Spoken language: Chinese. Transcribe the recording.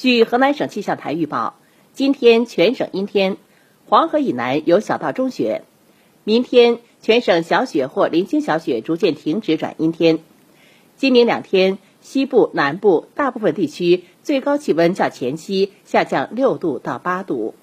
据河南省气象台预报今天全省阴天黄河以南有小到中雪。明天全省小雪或零星小雪逐渐停止转阴天。今明两天西部南部大部分地区最高气温较前期下降六度到八度。